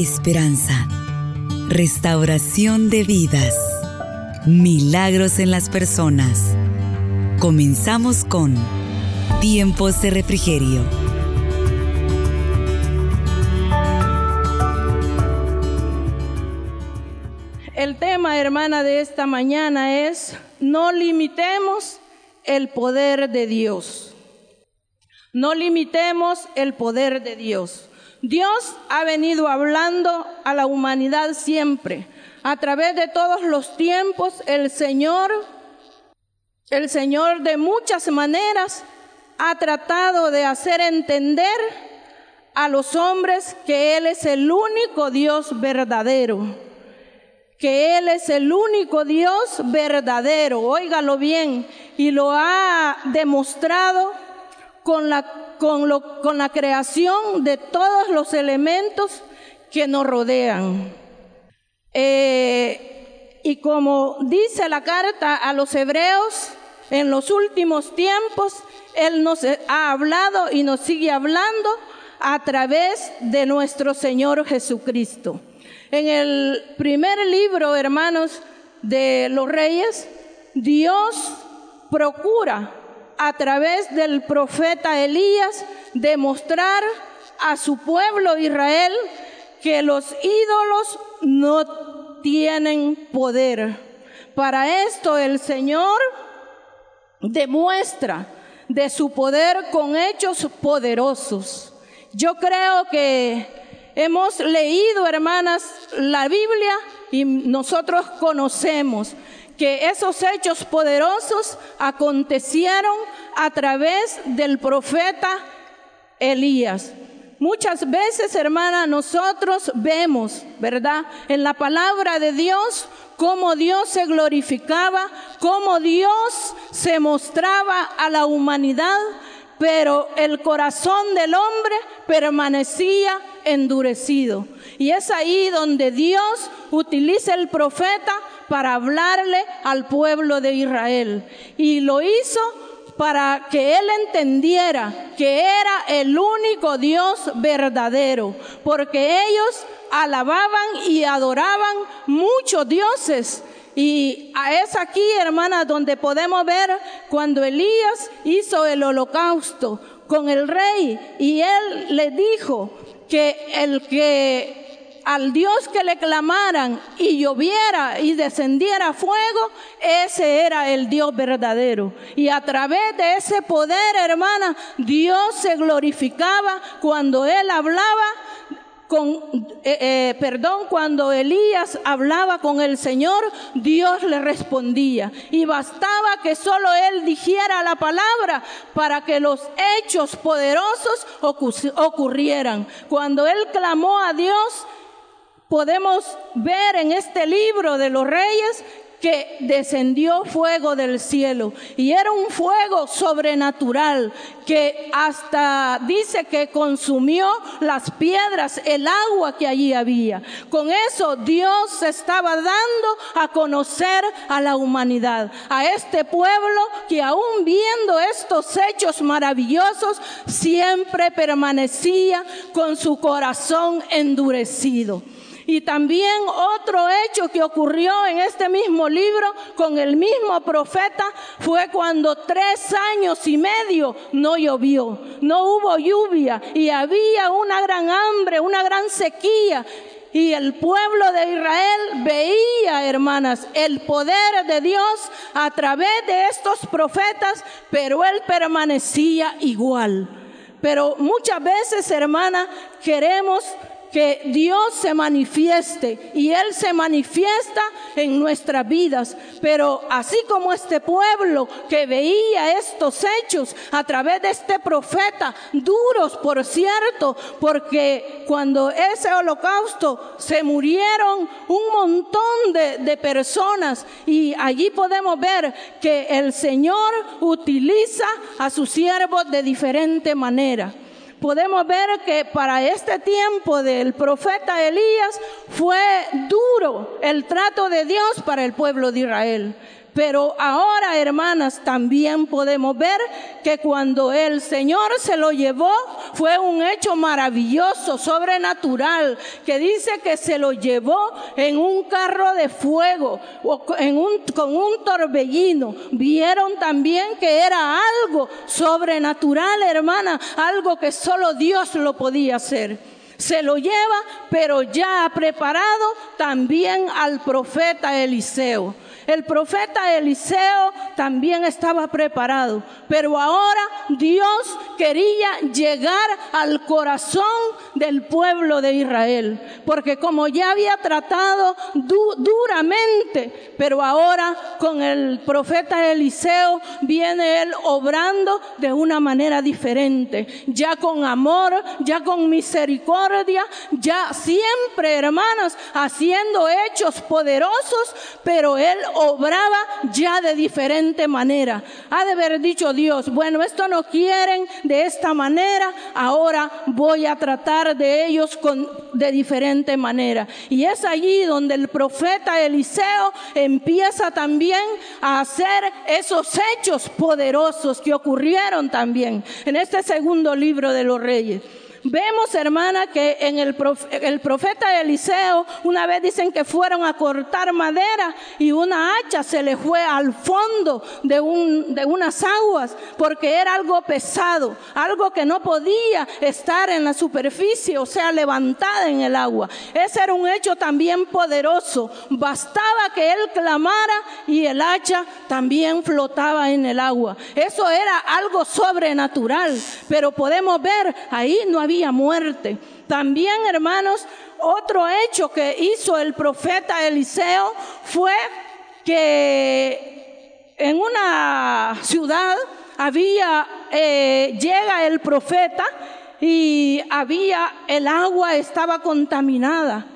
esperanza, restauración de vidas, milagros en las personas. Comenzamos con Tiempos de Refrigerio. El tema, hermana, de esta mañana es, no limitemos el poder de Dios. No limitemos el poder de Dios. Dios ha venido hablando a la humanidad siempre. A través de todos los tiempos, el Señor, el Señor de muchas maneras ha tratado de hacer entender a los hombres que Él es el único Dios verdadero. Que Él es el único Dios verdadero. Óigalo bien. Y lo ha demostrado con la con, lo, con la creación de todos los elementos que nos rodean. Eh, y como dice la carta a los hebreos, en los últimos tiempos, Él nos ha hablado y nos sigue hablando a través de nuestro Señor Jesucristo. En el primer libro, hermanos, de los reyes, Dios procura a través del profeta Elías demostrar a su pueblo Israel que los ídolos no tienen poder. Para esto el Señor demuestra de su poder con hechos poderosos. Yo creo que hemos leído, hermanas, la Biblia y nosotros conocemos que esos hechos poderosos acontecieron a través del profeta Elías. Muchas veces, hermana, nosotros vemos, ¿verdad? En la palabra de Dios, cómo Dios se glorificaba, cómo Dios se mostraba a la humanidad, pero el corazón del hombre permanecía endurecido. Y es ahí donde Dios utiliza el profeta para hablarle al pueblo de Israel. Y lo hizo para que él entendiera que era el único Dios verdadero, porque ellos alababan y adoraban muchos dioses. Y es aquí, hermana, donde podemos ver cuando Elías hizo el holocausto con el rey y él le dijo que el que al Dios que le clamaran y lloviera y descendiera fuego, ese era el Dios verdadero. Y a través de ese poder, hermana, Dios se glorificaba cuando él hablaba con, eh, eh, perdón, cuando Elías hablaba con el Señor, Dios le respondía. Y bastaba que solo él dijera la palabra para que los hechos poderosos ocurrieran. Cuando él clamó a Dios, podemos ver en este libro de los reyes que descendió fuego del cielo y era un fuego sobrenatural que hasta dice que consumió las piedras, el agua que allí había. Con eso Dios estaba dando a conocer a la humanidad, a este pueblo que aún viendo estos hechos maravillosos siempre permanecía con su corazón endurecido. Y también otro hecho que ocurrió en este mismo libro con el mismo profeta fue cuando tres años y medio no llovió, no hubo lluvia y había una gran hambre, una gran sequía. Y el pueblo de Israel veía, hermanas, el poder de Dios a través de estos profetas, pero él permanecía igual. Pero muchas veces, hermana, queremos que Dios se manifieste y Él se manifiesta en nuestras vidas. Pero así como este pueblo que veía estos hechos a través de este profeta, duros por cierto, porque cuando ese holocausto se murieron un montón de, personas y allí podemos ver que el Señor utiliza a sus siervos de diferente manera podemos ver que para este tiempo del profeta Elías fue duro el trato de Dios para el pueblo de Israel. Pero ahora, hermanas, también podemos ver que cuando el Señor se lo llevó, fue un hecho maravilloso, sobrenatural, que dice que se lo llevó en un carro de fuego, o en un, con un torbellino. Vieron también que era algo sobrenatural, hermana, algo que solo Dios lo podía hacer se lo lleva, pero ya ha preparado también al profeta Eliseo. El profeta Eliseo también estaba preparado, pero ahora Dios quería llegar al corazón del pueblo de Israel, porque como ya había tratado duramente, pero ahora con el profeta Eliseo viene él obrando de una manera diferente, ya con amor, ya con misericordia, ya siempre, hermanas, haciendo hechos poderosos, pero él obraba ya de diferente manera. Ha de haber dicho Dios, bueno, esto no quieren de esta manera, ahora voy a tratar de ellos con, de diferente manera. Y es allí donde el profeta Eliseo empieza también a hacer esos hechos poderosos que ocurrieron también en este segundo libro de los reyes. Vemos, hermana, que en el, profeta Eliseo, una vez dicen que fueron a cortar madera y una hacha se le fue al fondo de, un, de unas aguas porque era algo pesado, algo que no podía estar en la superficie, o sea, levantada en el agua. Ese era un hecho también poderoso. Bastaba que él clamara y el hacha también flotaba en el agua. Eso era algo sobrenatural, pero podemos ver, ahí no había muerte. También, hermanos, otro hecho que hizo el profeta Eliseo fue que en una ciudad había, eh, llega el profeta y había, el agua estaba contaminada.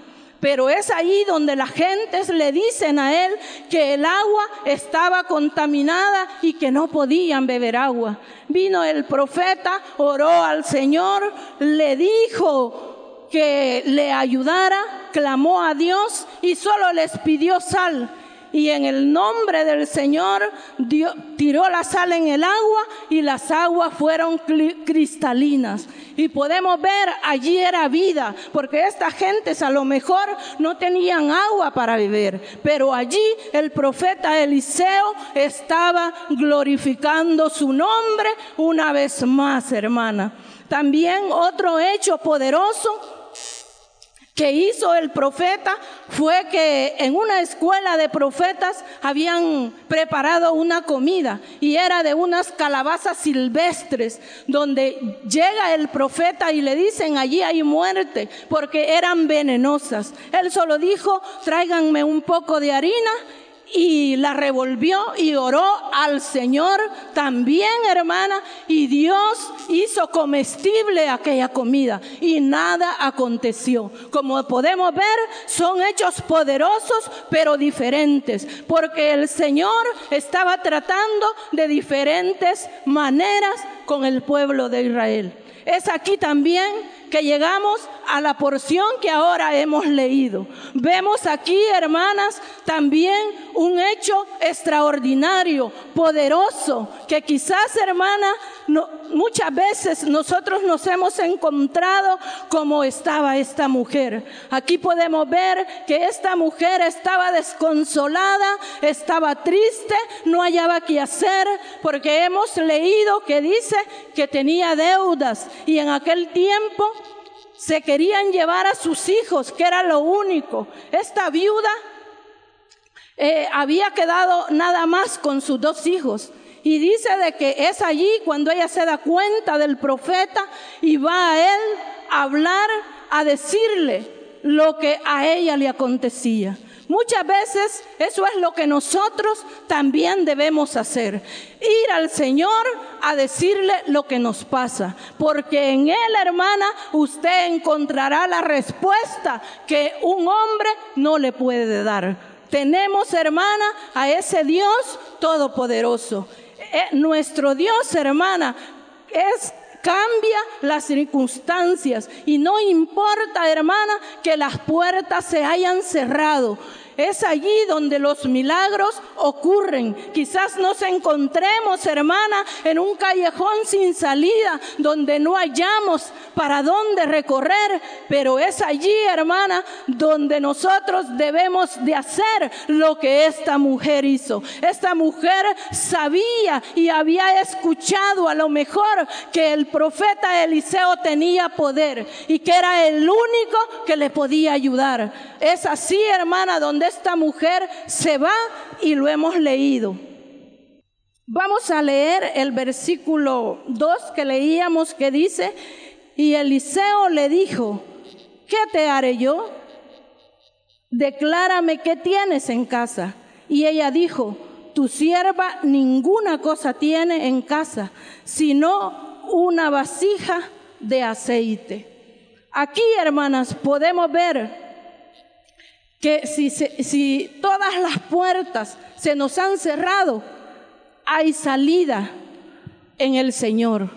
Pero es ahí donde las gentes le dicen a él que el agua estaba contaminada y que no podían beber agua. Vino el profeta, oró al Señor, le dijo que le ayudara, clamó a Dios y solo les pidió sal y en el nombre del Señor tiró la sal en el agua y las aguas fueron cristalinas. Y podemos ver, allí era vida, porque estas gentes a lo mejor no tenían agua para beber, pero allí el profeta Eliseo estaba glorificando su nombre una vez más, hermana. También otro hecho poderoso que hizo el profeta fue que en una escuela de profetas habían preparado una comida y era de unas calabazas silvestres donde llega el profeta y le dicen allí hay muerte porque eran venenosas. Él solo dijo tráiganme un poco de harina y la revolvió y oró al Señor también, hermana, y Dios hizo comestible aquella comida y nada aconteció. Como podemos ver, son hechos poderosos pero diferentes, porque el Señor estaba tratando de diferentes maneras con el pueblo de Israel. Es aquí también que llegamos a la porción que ahora hemos leído. Vemos aquí, hermanas, también un hecho extraordinario, poderoso, que quizás, hermana, muchas veces nosotros nos hemos encontrado como estaba esta mujer. Aquí podemos ver que esta mujer estaba desconsolada, estaba triste, no hallaba qué hacer, porque hemos leído que dice que tenía deudas y en aquel tiempo se querían llevar a sus hijos, que era lo único. Esta viuda eh, había quedado nada más con sus dos hijos. Y dice de que es allí cuando ella se da cuenta del profeta y va a él a hablar, a decirle lo que a ella le acontecía. Muchas veces eso es lo que nosotros también debemos hacer. Ir al Señor a decirle lo que nos pasa. Porque en Él, hermana, usted encontrará la respuesta que un hombre no le puede dar. Tenemos, hermana, a ese Dios todopoderoso. Eh, nuestro Dios, hermana, es cambia las circunstancias y no importa, hermana, que las puertas se hayan cerrado. Es allí donde los milagros ocurren. Quizás nos encontremos, hermana, en un callejón sin salida, donde no hallamos para dónde recorrer, pero es allí, hermana, donde nosotros debemos de hacer lo que esta mujer hizo. Esta mujer sabía y había escuchado a lo mejor que el profeta Eliseo tenía poder y que era el único que le podía ayudar. Es así, hermana, donde esta mujer se va y lo hemos leído. Vamos a leer el versículo 2 que leíamos que dice, y Eliseo le dijo, ¿qué te haré yo? Declárame qué tienes en casa. Y ella dijo, tu sierva ninguna cosa tiene en casa, sino una vasija de aceite. Aquí, hermanas, podemos ver que si, si todas las puertas se nos han cerrado, hay salida en el Señor.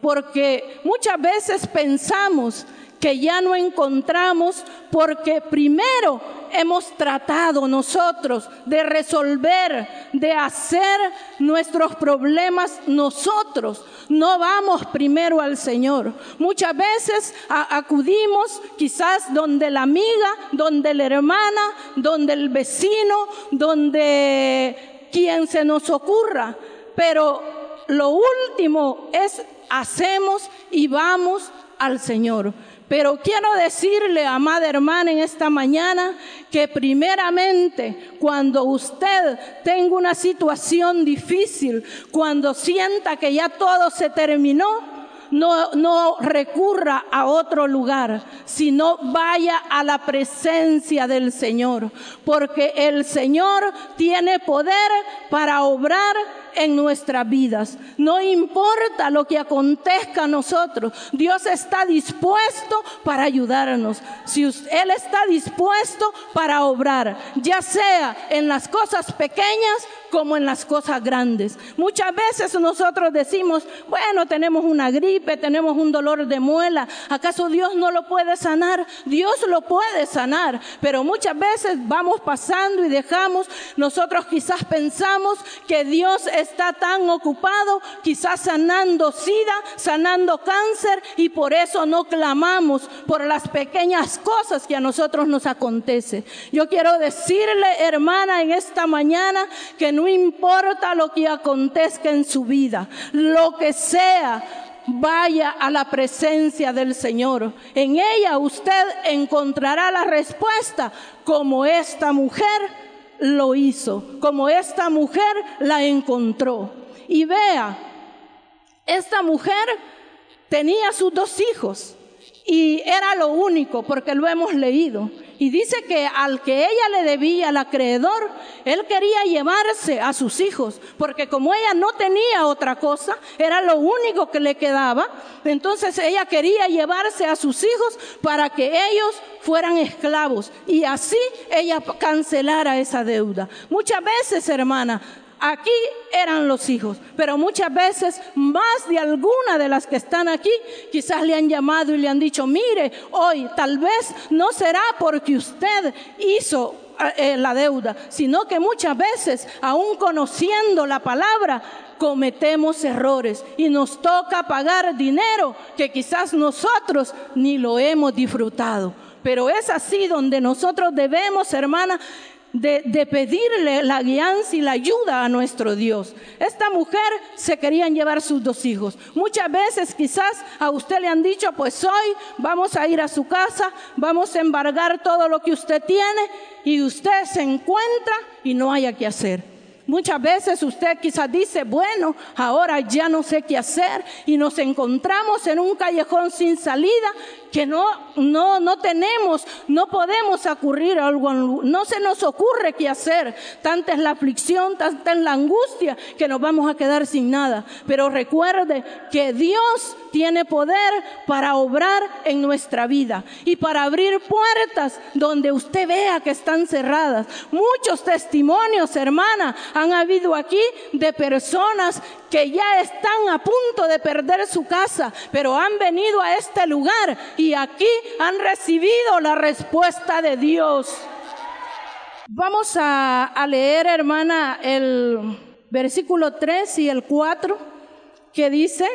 Porque muchas veces pensamos que ya no encontramos porque primero hemos tratado nosotros de resolver, de hacer nuestros problemas nosotros. No vamos primero al Señor. Muchas veces acudimos quizás donde la amiga, donde la hermana, donde el vecino, donde quien se nos ocurra. Pero lo último es hacemos y vamos al Señor. Pero quiero decirle, amada hermana, en esta mañana que primeramente cuando usted tenga una situación difícil, cuando sienta que ya todo se terminó, no, no recurra a otro lugar, sino vaya a la presencia del Señor, porque el Señor tiene poder para obrar en nuestras vidas. No importa lo que acontezca a nosotros, Dios está dispuesto para ayudarnos. Si Él está dispuesto para obrar, ya sea en las cosas pequeñas como en las cosas grandes. Muchas veces nosotros decimos, bueno, tenemos una gripe, tenemos un dolor de muela, ¿acaso Dios no lo puede sanar? Dios lo puede sanar, pero muchas veces vamos pasando y dejamos, nosotros quizás pensamos que Dios está tan ocupado, quizás sanando sida, sanando cáncer, y por eso no clamamos por las pequeñas cosas que a nosotros nos acontece. Yo quiero decirle, hermana, en esta mañana que no importa lo que acontezca en su vida, lo que sea, vaya a la presencia del Señor. En ella usted encontrará la respuesta como esta mujer lo hizo, como esta mujer la encontró. Y vea, esta mujer tenía sus dos hijos y era lo único porque lo hemos leído. Y dice que al que ella le debía, al acreedor, él quería llevarse a sus hijos, porque como ella no tenía otra cosa, era lo único que le quedaba, entonces ella quería llevarse a sus hijos para que ellos fueran esclavos y así ella cancelara esa deuda. Muchas veces, hermana, Aquí eran los hijos, pero muchas veces más de alguna de las que están aquí quizás le han llamado y le han dicho, mire, hoy tal vez no será porque usted hizo eh, la deuda, sino que muchas veces, aún conociendo la palabra, cometemos errores y nos toca pagar dinero que quizás nosotros ni lo hemos disfrutado. Pero es así donde nosotros debemos, hermana, de, pedirle la guianza y la ayuda a nuestro Dios. Esta mujer se querían llevar sus dos hijos. Muchas veces quizás a usted le han dicho, pues hoy vamos a ir a su casa, vamos a embargar todo lo que usted tiene y usted se encuentra y no haya que hacer. Muchas veces usted quizás dice, bueno, ahora ya no sé qué hacer y nos encontramos en un callejón sin salida que no, no, no tenemos, no podemos ocurrir algo, no se nos ocurre qué hacer. Tanta es la aflicción, tanta es la angustia que nos vamos a quedar sin nada. Pero recuerde que Dios tiene poder para obrar en nuestra vida y para abrir puertas donde usted vea que están cerradas. Muchos testimonios, hermana, han habido aquí de personas que ya están a punto de perder su casa, pero han venido a este lugar aquí han recibido la respuesta de Dios. Vamos a, a leer, hermana, el versículo 3 y el 4, que dice,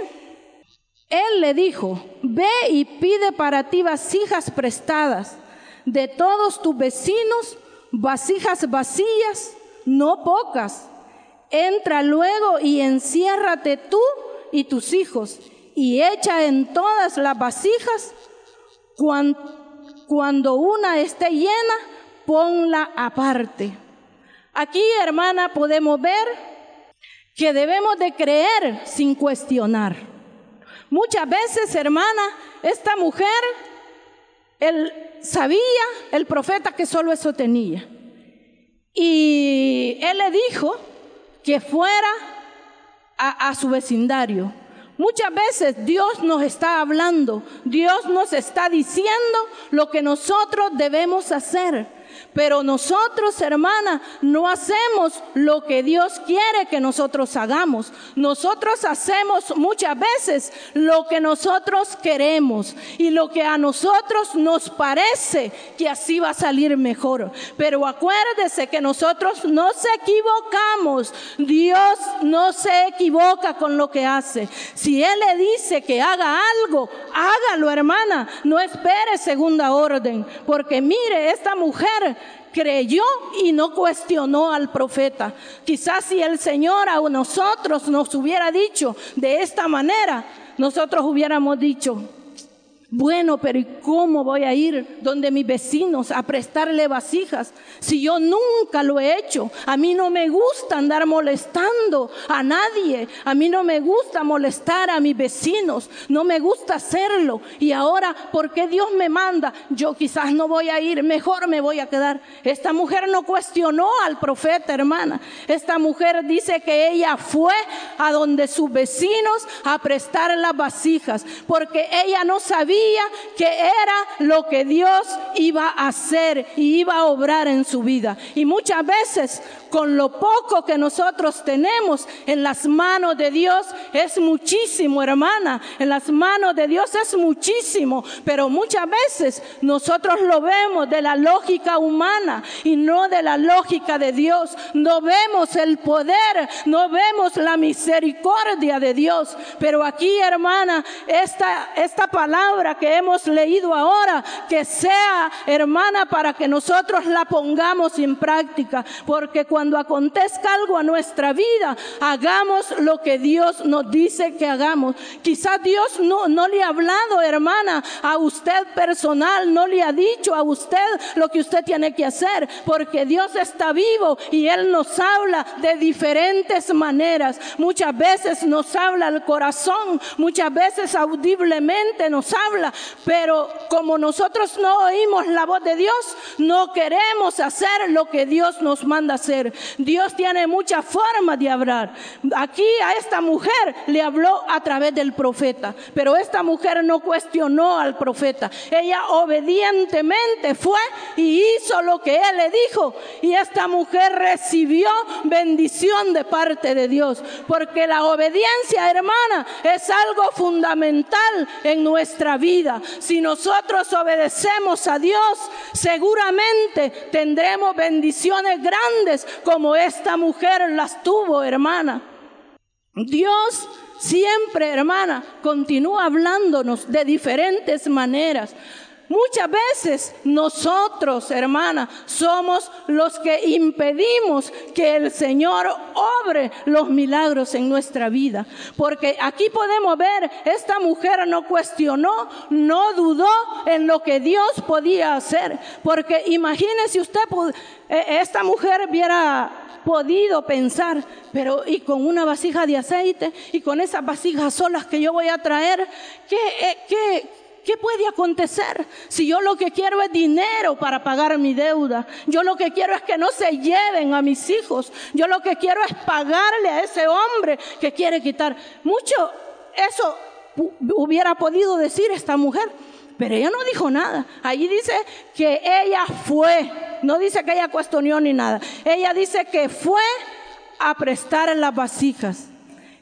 Él le dijo, ve y pide para ti vasijas prestadas de todos tus vecinos, vasijas vacías, no pocas. Entra luego y enciérrate tú y tus hijos y echa en todas las vasijas. Cuando una esté llena, ponla aparte. Aquí, hermana, podemos ver que debemos de creer sin cuestionar. Muchas veces, hermana, esta mujer, él sabía, el profeta, que solo eso tenía. Y él le dijo que fuera a, a su vecindario. Muchas veces Dios nos está hablando, Dios nos está diciendo lo que nosotros debemos hacer. Pero nosotros, hermana, no hacemos lo que Dios quiere que nosotros hagamos. Nosotros hacemos muchas veces lo que nosotros queremos y lo que a nosotros nos parece que así va a salir mejor. Pero acuérdese que nosotros nos equivocamos. Dios no se equivoca con lo que hace. Si Él le dice que haga algo, hágalo, hermana. No espere segunda orden. Porque mire, esta mujer creyó y no cuestionó al profeta. Quizás si el Señor a nosotros nos hubiera dicho de esta manera, nosotros hubiéramos dicho, bueno, pero ¿y cómo voy a ir donde mis vecinos a prestarle vasijas si yo nunca lo he hecho? A mí no me gusta andar molestando a nadie. A mí no me gusta molestar a mis vecinos. No me gusta hacerlo. Y ahora, ¿por qué Dios me manda? Yo quizás no voy a ir, mejor me voy a quedar. Esta mujer no cuestionó al profeta, hermana. Esta mujer dice que ella fue a donde sus vecinos a prestar las vasijas porque ella no que era lo que Dios iba a hacer y iba a obrar en su vida. Y muchas veces con lo poco que nosotros tenemos en las manos de Dios es muchísimo, hermana. En las manos de Dios es muchísimo. Pero muchas veces nosotros lo vemos de la lógica humana y no de la lógica de Dios. No vemos el poder, no vemos la misericordia de Dios. Pero aquí, hermana, esta, esta palabra que hemos leído ahora, que sea, hermana, para que nosotros la pongamos en práctica. Porque cuando acontezca algo a nuestra vida, hagamos lo que Dios nos dice que hagamos. Quizás Dios no, no le ha hablado, hermana, a usted personal, no le ha dicho a usted lo que usted tiene que hacer, porque Dios está vivo y Él nos habla de diferentes maneras. Muchas veces nos habla al corazón, muchas veces audiblemente nos habla, pero como nosotros no oímos la voz de Dios, no queremos hacer lo que Dios nos manda hacer. Dios tiene muchas formas de hablar. Aquí a esta mujer le habló a través del profeta, pero esta mujer no cuestionó al profeta. Ella obedientemente fue y hizo lo que él le dijo. Y esta mujer recibió bendición de parte de Dios, porque la obediencia, hermana, es algo fundamental en nuestra vida. Si nosotros obedecemos a Dios, seguramente tendremos bendiciones grandes como esta mujer las tuvo, hermana. Dios siempre, hermana, continúa hablándonos de diferentes maneras. Muchas veces nosotros, hermana, somos los que impedimos que el Señor obre los milagros en nuestra vida. Porque aquí podemos ver, esta mujer no cuestionó, no dudó en lo que Dios podía hacer. Porque imagínese usted, e, esta mujer hubiera podido pensar, pero y con una vasija de aceite y con esas vasijas solas que yo voy a traer, ¿qué, eh, qué, ¿Qué puede acontecer si yo lo que quiero es dinero para pagar mi deuda? Yo lo que quiero es que no se lleven a mis hijos. Yo lo que quiero es pagarle a ese hombre que quiere quitar. Mucho eso hubiera podido decir esta mujer, pero ella no dijo nada. Allí dice que ella fue, no dice que ella cuestionó ni nada. Ella dice que fue a prestar las vasijas.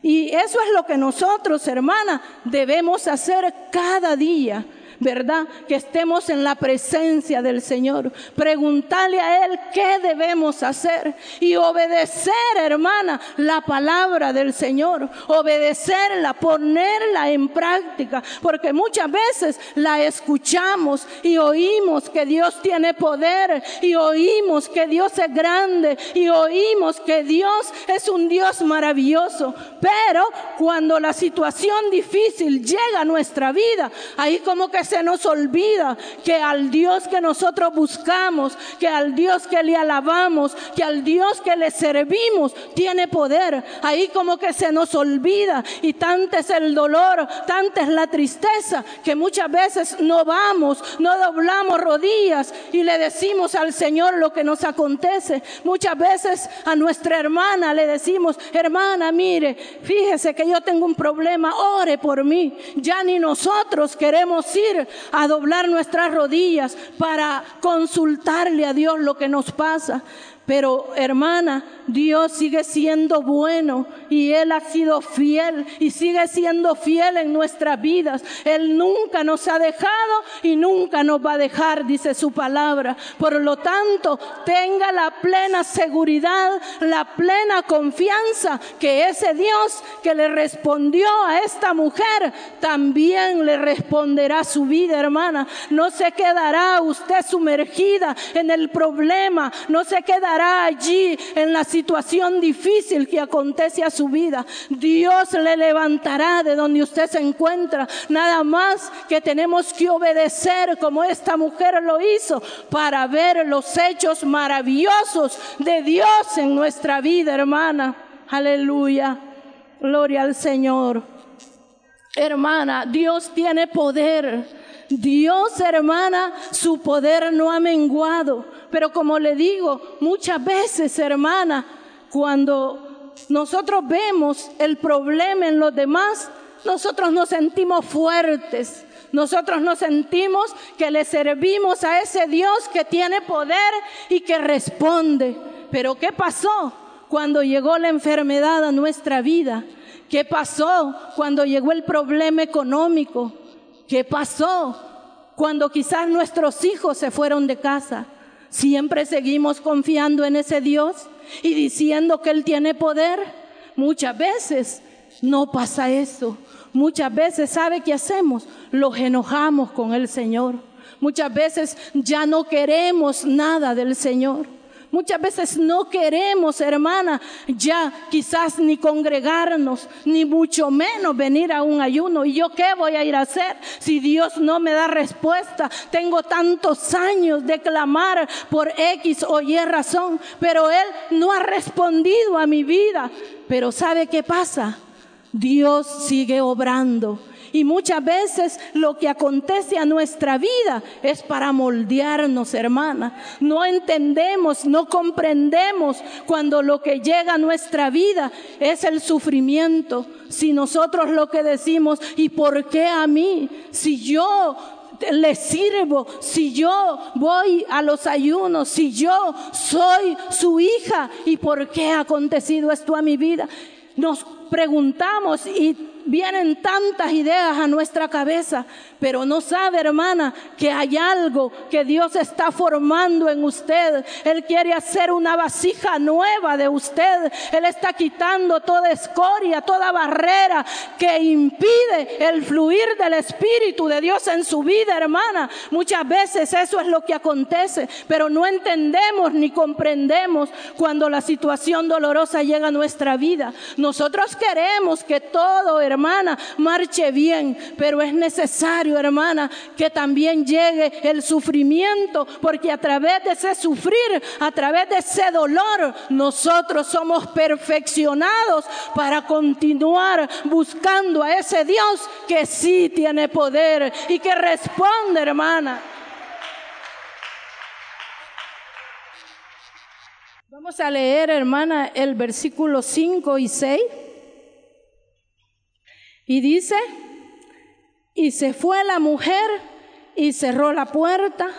Y eso es lo que nosotros, hermana, debemos hacer cada día. ¿Verdad? Que estemos en la presencia del Señor. Preguntarle a Él qué debemos hacer y obedecer, hermana, la palabra del Señor. Obedecerla, ponerla en práctica, porque muchas veces la escuchamos y oímos que Dios tiene poder y oímos que Dios es grande y oímos que Dios es un Dios maravilloso. Pero cuando la situación difícil llega a nuestra vida, ahí como que se nos olvida que al Dios que nosotros buscamos, que al Dios que le alabamos, que al Dios que le servimos, tiene poder. Ahí como que se nos olvida y tanto es el dolor, tanta es la tristeza que muchas veces no vamos, no doblamos rodillas y le decimos al Señor lo que nos acontece. Muchas veces a nuestra hermana le decimos, hermana, mire, fíjese que yo tengo un problema, ore por mí. Ya ni nosotros queremos ir a doblar nuestras rodillas para consultarle a Dios lo que nos pasa. Pero hermana, Dios sigue siendo bueno y Él ha sido fiel y sigue siendo fiel en nuestras vidas. Él nunca nos ha dejado y nunca nos va a dejar, dice su palabra. Por lo tanto, tenga la plena seguridad, la plena confianza que ese Dios que le respondió a esta mujer también le responderá su vida, hermana. No se quedará usted sumergida en el problema, no se quedará allí en la situación difícil que acontece a su vida. Dios le levantará de donde usted se encuentra. Nada más que tenemos que obedecer como esta mujer lo hizo para ver los hechos maravillosos de Dios en nuestra vida, hermana. Aleluya. Gloria al Señor. Hermana, Dios tiene poder. Dios, hermana, su poder no ha menguado. Pero como le digo, muchas veces, hermana, cuando nosotros vemos el problema en los demás, nosotros nos sentimos fuertes. Nosotros nos sentimos que le servimos a ese Dios que tiene poder y que responde. Pero ¿qué pasó cuando llegó la enfermedad a nuestra vida? ¿Qué pasó cuando llegó el problema económico? ¿Qué pasó cuando quizás nuestros hijos se fueron de casa? Siempre seguimos confiando en ese Dios y diciendo que Él tiene poder. Muchas veces no pasa eso. Muchas veces, ¿sabe qué hacemos? Los enojamos con el Señor. Muchas veces ya no queremos nada del Señor. Muchas veces no queremos, hermana, ya quizás ni congregarnos, ni mucho menos venir a un ayuno. ¿Y yo qué voy a ir a hacer si Dios no me da respuesta? Tengo tantos años de clamar por X o Y razón, pero Él no ha respondido a mi vida. Pero ¿sabe qué pasa? Dios sigue obrando y muchas veces lo que acontece a nuestra vida es para moldearnos, hermana. No entendemos, no comprendemos cuando lo que llega a nuestra vida es el sufrimiento. Si nosotros lo que decimos, ¿y por qué a mí? Si yo le sirvo, si yo voy a los ayunos, si yo soy su hija, ¿y por qué ha acontecido esto a mi vida? Nos preguntamos y vienen tantas ideas a nuestra cabeza, pero no sabe, hermana, que hay algo que Dios está formando en usted. Él quiere hacer una vasija nueva de usted. Él está quitando toda escoria, toda barrera que impide el fluir del Espíritu de Dios en su vida, hermana. Muchas veces eso es lo que acontece, pero no entendemos ni comprendemos cuando la situación dolorosa llega a nuestra vida. Nosotros queremos que todo, hermano, hermana, marche bien, pero es necesario, hermana, que también llegue el sufrimiento, porque a través de ese sufrir, a través de ese dolor, nosotros somos perfeccionados para continuar buscando a ese Dios que sí tiene poder y que responde, hermana. Vamos a leer, hermana, el versículo 5 y 6. Y dice, y se fue la mujer y cerró la puerta,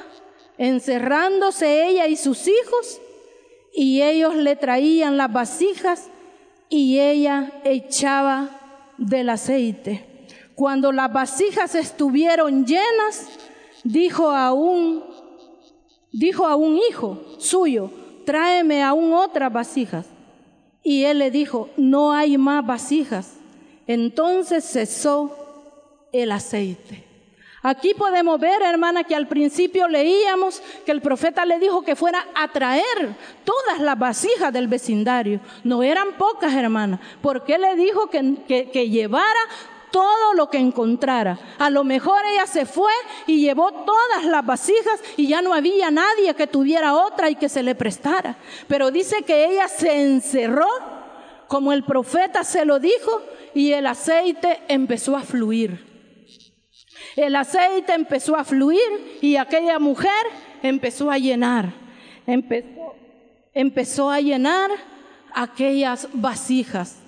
encerrándose ella y sus hijos, y ellos le traían las vasijas y ella echaba del aceite. Cuando las vasijas estuvieron llenas, dijo a un, dijo a un hijo suyo, tráeme aún otras vasijas. Y él le dijo, no hay más vasijas. Entonces cesó el aceite. Aquí podemos ver, hermana, que al principio leíamos que el profeta le dijo que fuera a traer todas las vasijas del vecindario. No eran pocas, hermana, porque le dijo que, que llevara todo lo que encontrara. A lo mejor ella se fue y llevó todas las vasijas y ya no había nadie que tuviera otra y que se le prestara. Pero dice que ella se encerró, como el profeta se lo dijo, y el aceite empezó a fluir. El aceite empezó a fluir y aquella mujer empezó a llenar. Empezó, empezó a llenar aquellas vasijas.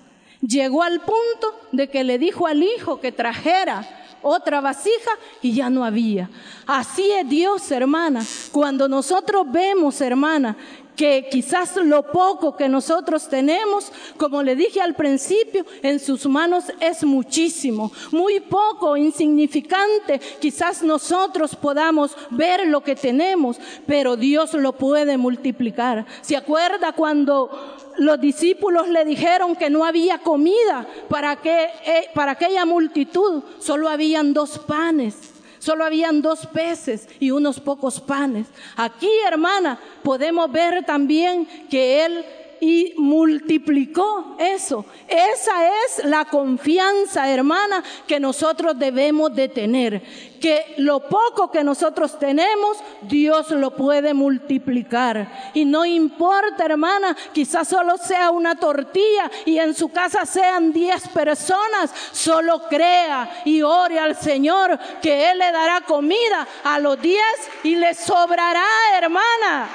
Llegó al punto de que le dijo al hijo que trajera otra vasija y ya no había. Así es Dios, hermana. Cuando nosotros vemos, hermana, que quizás lo poco que nosotros tenemos, como le dije al principio, en sus manos es muchísimo, muy poco, insignificante, quizás nosotros podamos ver lo que tenemos, pero Dios lo puede multiplicar. ¿Se acuerda cuando los discípulos le dijeron que no había comida para, que, eh, para aquella multitud? Solo habían dos panes. Solo habían dos peces y unos pocos panes. Aquí, hermana, podemos ver también que Él y multiplicó eso. Esa es la confianza, hermana, que nosotros debemos de tener. Que lo poco que nosotros tenemos, Dios lo puede multiplicar. Y no importa, hermana, quizás solo sea una tortilla y en su casa sean diez personas, solo crea y ore al Señor que Él le dará comida a los diez y le sobrará, hermana.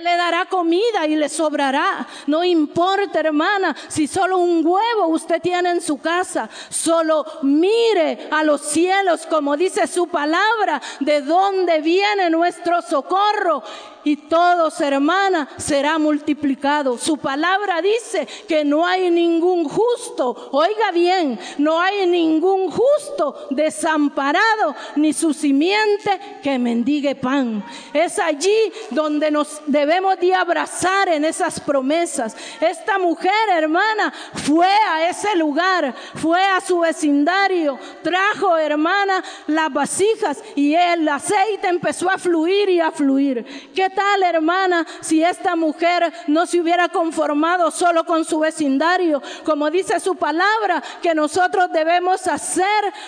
Le dará comida y le sobrará. No importa, hermana, si solo un huevo usted tiene en su casa. Solo mire a los cielos, como dice su palabra, de dónde viene nuestro socorro y todos, hermana, será multiplicado. Su palabra dice que no hay ningún justo, oiga bien, no hay ningún justo desamparado, ni su simiente que mendigue pan. Es allí donde nos debemos de abrazar en esas promesas. Esta mujer, hermana, fue a ese lugar, fue a su vecindario, trajo, hermana, las vasijas y el aceite empezó a fluir y a fluir. ¿Qué tal, hermana, si esta mujer no se hubiera conformado solo con su vecindario? Como dice su palabra, que nosotros debemos hacer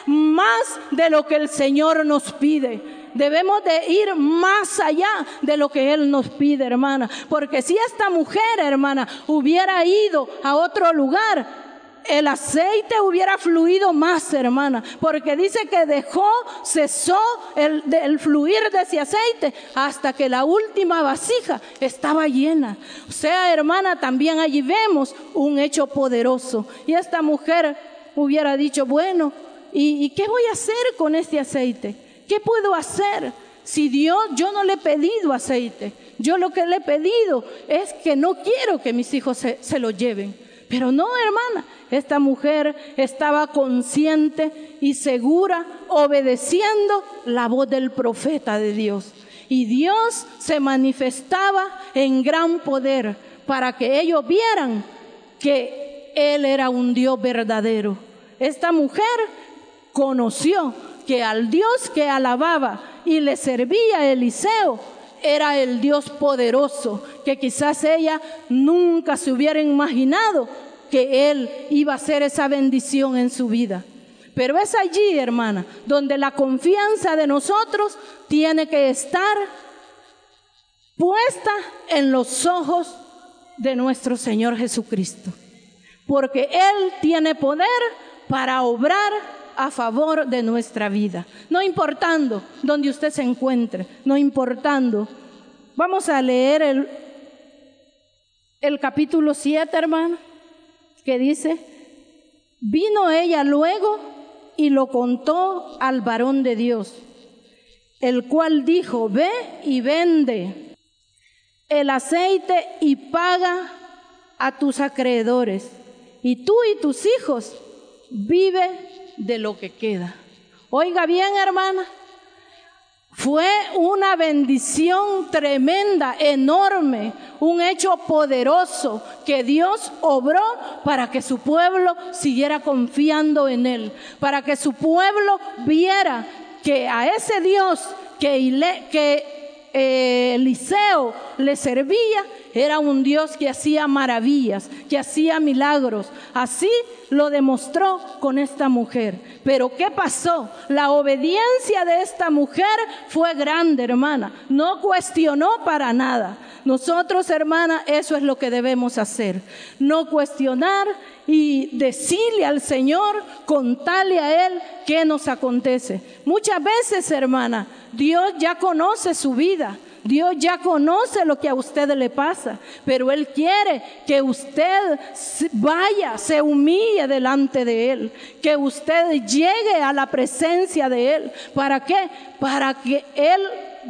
más de lo que el Señor nos pide. Debemos de ir más allá de lo que Él nos pide, hermana. Porque si esta mujer, hermana, hubiera ido a otro lugar, el aceite hubiera fluido más, hermana, porque dice que dejó, cesó el, el, fluir de ese aceite hasta que la última vasija estaba llena. O sea, hermana, también allí vemos un hecho poderoso. Y esta mujer hubiera dicho, bueno, ¿y, y qué voy a hacer con este aceite? ¿Qué puedo hacer? Si Dios, yo no le he pedido aceite, yo lo que le he pedido es que no quiero que mis hijos se, se lo lleven. Pero no, hermana, esta mujer estaba consciente y segura, obedeciendo la voz del profeta de Dios. Y Dios se manifestaba en gran poder para que ellos vieran que Él era un Dios verdadero. Esta mujer conoció que al Dios que alababa y le servía Eliseo era el Dios poderoso, que quizás ella nunca se hubiera imaginado que Él iba a hacer esa bendición en su vida. Pero es allí, hermana, donde la confianza de nosotros tiene que estar puesta en los ojos de nuestro Señor Jesucristo. Porque Él tiene poder para obrar a favor de nuestra vida. No importando donde usted se encuentre, no importando. Vamos a leer el, el capítulo 7, hermano que dice, vino ella luego y lo contó al varón de Dios, el cual dijo, ve y vende el aceite y paga a tus acreedores y tú y tus hijos vive de lo que queda. Oiga bien, hermana, fue una bendición tremenda, enorme, un hecho poderoso que Dios obró para que su pueblo siguiera confiando en Él, para que su pueblo viera que a ese Dios que, eh, Eliseo le servía, era un Dios que hacía maravillas, que hacía milagros. Así lo demostró con esta mujer. Pero ¿qué pasó? La obediencia de esta mujer fue grande, hermana. No cuestionó para nada. Nosotros, hermana, eso es lo que debemos hacer. No cuestionar y decirle al Señor, contarle a Él qué nos acontece. Muchas veces, hermana, Dios ya conoce su vida. Dios ya conoce lo que a usted le pasa, pero Él quiere que usted vaya, se humille delante de Él, que usted llegue a la presencia de Él. ¿Para qué? Para que Él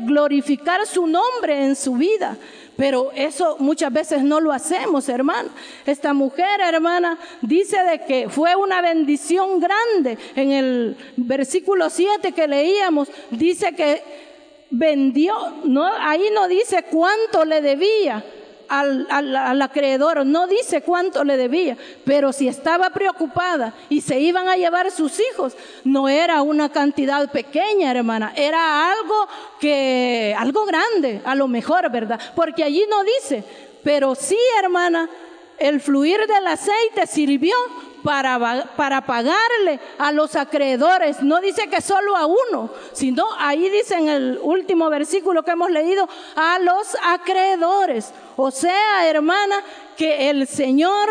glorificar su nombre en su vida. Pero eso muchas veces no lo hacemos, hermano. Esta mujer, hermana, dice de que fue una bendición grande. En el versículo 7 que leíamos, dice que vendió, no, ahí no dice cuánto le debía al, al, acreedor, no dice cuánto le debía, pero si estaba preocupada y se iban a llevar sus hijos, no era una cantidad pequeña, hermana, era algo que, algo grande, a lo mejor, ¿verdad? Porque allí no dice, pero sí, hermana, el fluir del aceite sirvió para, para pagarle a los acreedores. No dice que solo a uno, sino ahí dice en el último versículo que hemos leído, a los acreedores. O sea, hermana, que el Señor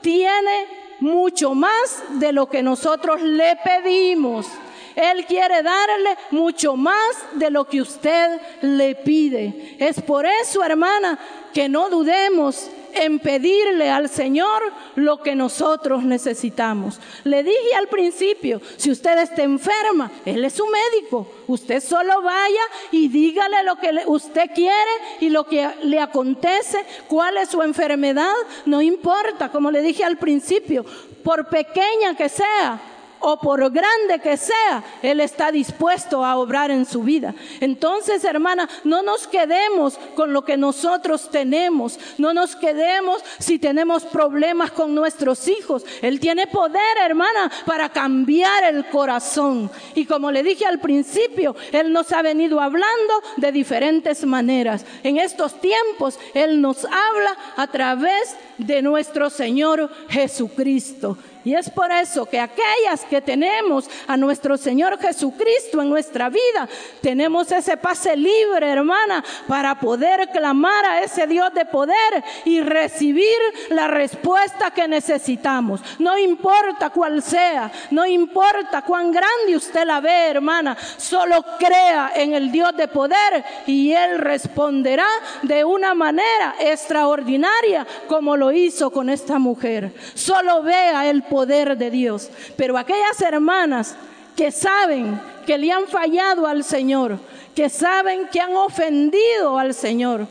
tiene mucho más de lo que nosotros le pedimos. Él quiere darle mucho más de lo que usted le pide. Es por eso, hermana, que no dudemos en pedirle al Señor lo que nosotros necesitamos. Le dije al principio, si usted está enferma, Él es su médico. Usted solo vaya y dígale lo que usted quiere y lo que le acontece, cuál es su enfermedad, no importa, como le dije al principio, por pequeña que sea, o por grande que sea, Él está dispuesto a obrar en su vida. Entonces, hermana, no nos quedemos con lo que nosotros tenemos, no nos quedemos si tenemos problemas con nuestros hijos. Él tiene poder, hermana, para cambiar el corazón. Y como le dije al principio, Él nos ha venido hablando de diferentes maneras. En estos tiempos, Él nos habla a través de nuestro Señor Jesucristo. Y es por eso que aquellas que tenemos a nuestro Señor Jesucristo en nuestra vida, tenemos ese pase libre, hermana, para poder clamar a ese Dios de poder y recibir la respuesta que necesitamos. No importa cuál sea, no importa cuán grande usted la ve, hermana, solo crea en el Dios de poder y Él responderá de una manera extraordinaria como lo hizo con esta mujer. Solo vea el poder poder de Dios. Pero aquellas hermanas que saben que le han fallado al Señor, que saben que han ofendido al Señor,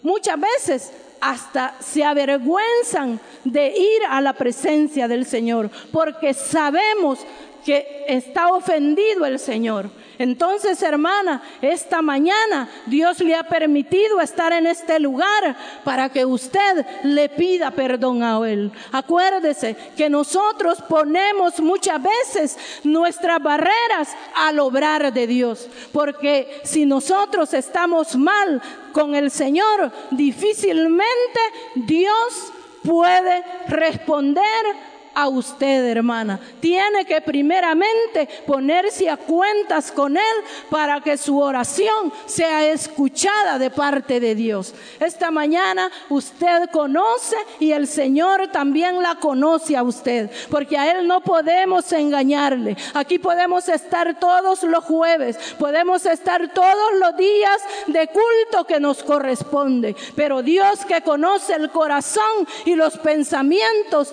muchas veces hasta se avergüenzan de ir a la presencia del Señor, porque sabemos que está ofendido el Señor. Entonces, hermana, esta mañana Dios le ha permitido estar en este lugar para que usted le pida perdón a Él. Acuérdese que nosotros ponemos muchas veces nuestras barreras al obrar de Dios, porque si nosotros estamos mal con el Señor, difícilmente Dios puede responder a usted, hermana. Tiene que primeramente ponerse a cuentas con Él para que su oración sea escuchada de parte de Dios. Esta mañana usted conoce y el Señor también la conoce a usted, porque a Él no podemos engañarle. Aquí podemos estar todos los jueves, podemos estar todos los días de culto que nos corresponde, pero Dios que conoce el corazón y los pensamientos,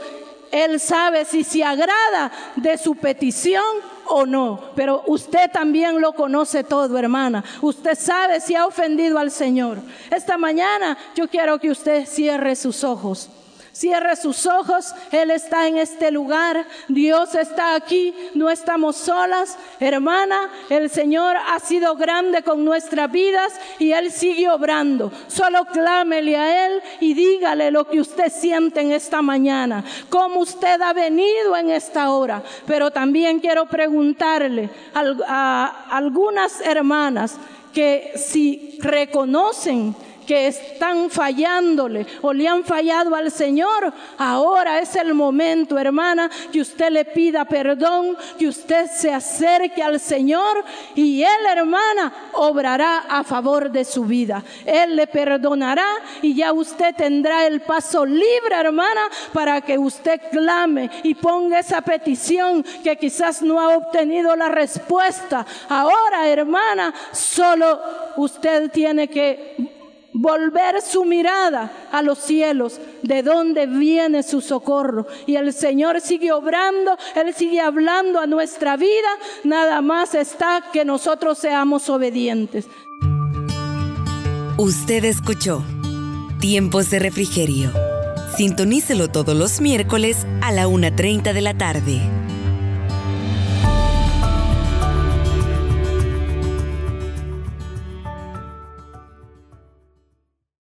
él sabe si se agrada de su petición o no. Pero usted también lo conoce todo, hermana. Usted sabe si ha ofendido al Señor. Esta mañana yo quiero que usted cierre sus ojos. Cierre sus ojos, Él está en este lugar, Dios está aquí, no estamos solas. Hermana, el Señor ha sido grande con nuestras vidas y Él sigue obrando. Solo clámele a Él y dígale lo que usted siente en esta mañana, cómo usted ha venido en esta hora. Pero también quiero preguntarle a, a algunas hermanas que si reconocen que están fallándole o le han fallado al Señor, ahora es el momento, hermana, que usted le pida perdón, que usted se acerque al Señor y Él, hermana, obrará a favor de su vida. Él le perdonará y ya usted tendrá el paso libre, hermana, para que usted clame y ponga esa petición que quizás no ha obtenido la respuesta. Ahora, hermana, solo usted tiene que volver su mirada a los cielos, de donde viene su socorro. Y el Señor sigue obrando, Él sigue hablando a nuestra vida, nada más está que nosotros seamos obedientes. Usted escuchó Tiempos de Refrigerio. Sintonícelo todos los miércoles a la 1.30 de la tarde.